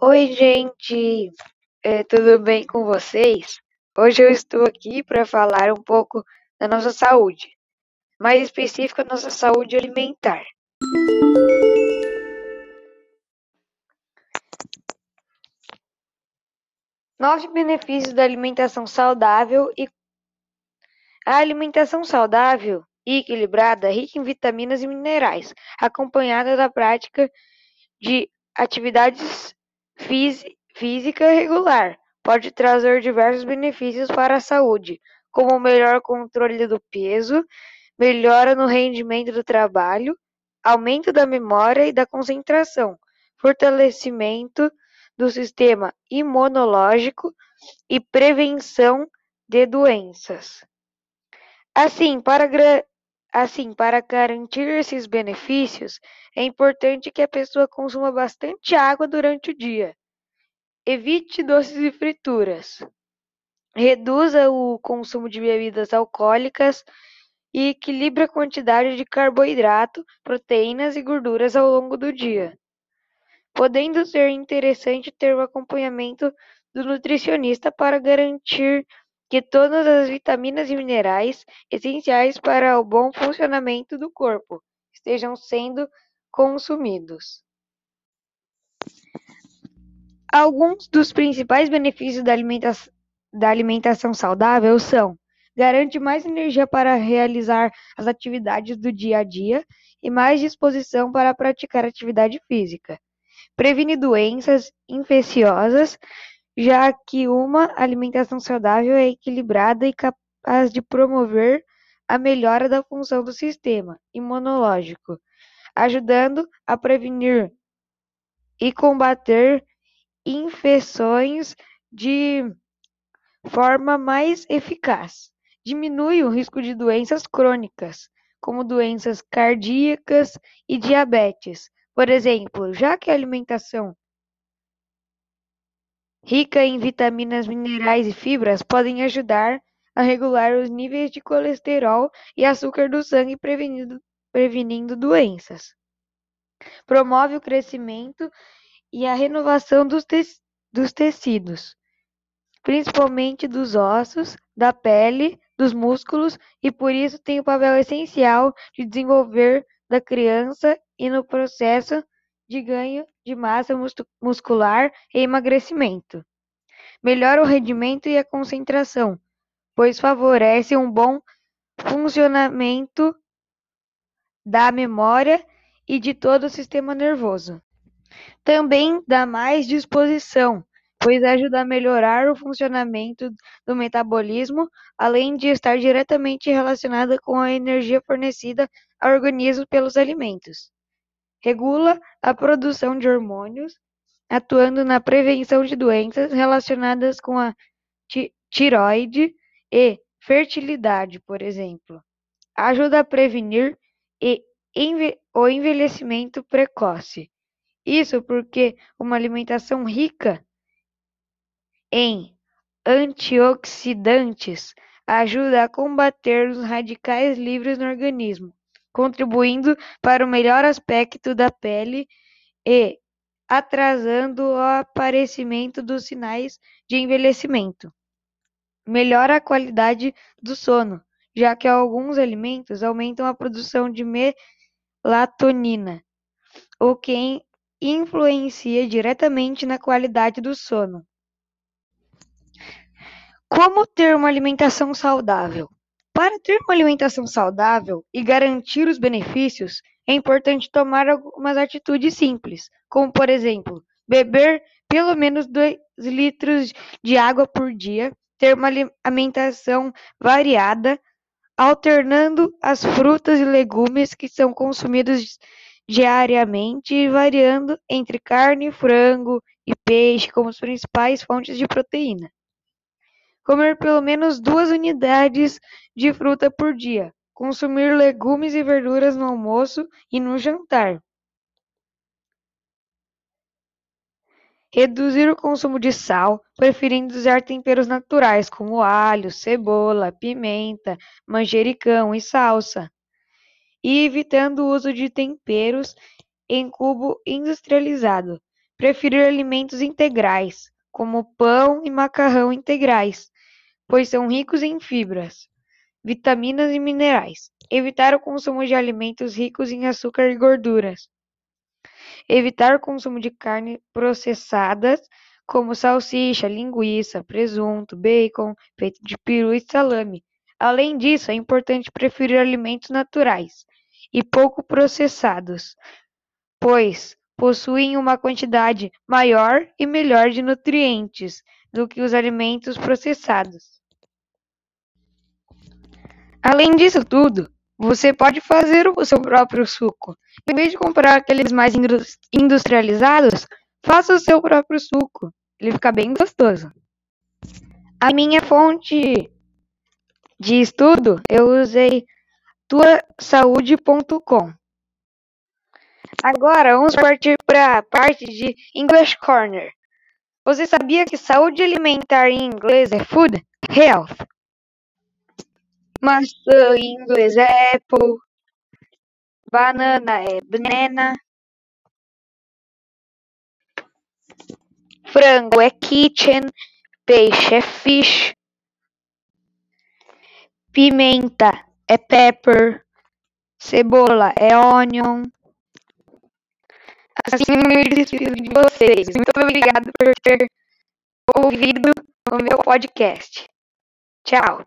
Oi, gente, eh, tudo bem com vocês? Hoje eu estou aqui para falar um pouco da nossa saúde, mais específico, a nossa saúde alimentar. Nove benefícios da alimentação saudável e a alimentação saudável e equilibrada, rica em vitaminas e minerais, acompanhada da prática de atividades física regular, pode trazer diversos benefícios para a saúde, como melhor controle do peso, melhora no rendimento do trabalho, aumento da memória e da concentração, fortalecimento do sistema imunológico e prevenção de doenças. Assim, para Assim, para garantir esses benefícios, é importante que a pessoa consuma bastante água durante o dia. Evite doces e frituras. Reduza o consumo de bebidas alcoólicas e equilibre a quantidade de carboidrato, proteínas e gorduras ao longo do dia, podendo ser interessante ter o acompanhamento do nutricionista para garantir que todas as vitaminas e minerais essenciais para o bom funcionamento do corpo estejam sendo consumidos. Alguns dos principais benefícios da, alimenta da alimentação saudável são: garante mais energia para realizar as atividades do dia a dia e mais disposição para praticar atividade física, previne doenças infecciosas, já que uma alimentação saudável é equilibrada e capaz de promover a melhora da função do sistema imunológico, ajudando a prevenir e combater infecções de forma mais eficaz. Diminui o risco de doenças crônicas, como doenças cardíacas e diabetes. Por exemplo, já que a alimentação rica em vitaminas, minerais e fibras, podem ajudar a regular os níveis de colesterol e açúcar do sangue, prevenindo, prevenindo doenças. Promove o crescimento e a renovação dos, te dos tecidos, principalmente dos ossos, da pele, dos músculos, e por isso tem o papel essencial de desenvolver da criança e no processo de ganho de massa muscular e emagrecimento. Melhora o rendimento e a concentração, pois favorece um bom funcionamento da memória e de todo o sistema nervoso. Também dá mais disposição, pois ajuda a melhorar o funcionamento do metabolismo, além de estar diretamente relacionada com a energia fornecida ao organismo pelos alimentos. Regula a produção de hormônios, atuando na prevenção de doenças relacionadas com a tiroide e fertilidade, por exemplo. Ajuda a prevenir o envelhecimento precoce. Isso porque uma alimentação rica em antioxidantes ajuda a combater os radicais livres no organismo contribuindo para o melhor aspecto da pele e atrasando o aparecimento dos sinais de envelhecimento. Melhora a qualidade do sono, já que alguns alimentos aumentam a produção de melatonina, o que influencia diretamente na qualidade do sono. Como ter uma alimentação saudável? Para ter uma alimentação saudável e garantir os benefícios, é importante tomar algumas atitudes simples, como por exemplo, beber pelo menos 2 litros de água por dia, ter uma alimentação variada, alternando as frutas e legumes que são consumidos diariamente variando entre carne, frango e peixe como as principais fontes de proteína. Comer pelo menos duas unidades de fruta por dia. Consumir legumes e verduras no almoço e no jantar. Reduzir o consumo de sal, preferindo usar temperos naturais como alho, cebola, pimenta, manjericão e salsa. E evitando o uso de temperos em cubo industrializado, Preferir alimentos integrais, como pão e macarrão integrais, pois são ricos em fibras, vitaminas e minerais. Evitar o consumo de alimentos ricos em açúcar e gorduras. Evitar o consumo de carne processadas, como salsicha, linguiça, presunto, bacon, peito de peru e salame. Além disso, é importante preferir alimentos naturais e pouco processados, pois possuem uma quantidade maior e melhor de nutrientes do que os alimentos processados. Além disso tudo, você pode fazer o seu próprio suco. Em vez de comprar aqueles mais industrializados, faça o seu próprio suco. Ele fica bem gostoso. A minha fonte de estudo eu usei tuasaude.com. Agora vamos partir para a parte de English Corner. Você sabia que saúde alimentar em inglês é food? Health. Maçã em inglês é apple. Banana é banana. Frango é kitchen. Peixe é fish. Pimenta é pepper. Cebola é onion. Assim eu me despido de vocês. Muito obrigado por ter ouvido o meu podcast. Tchau.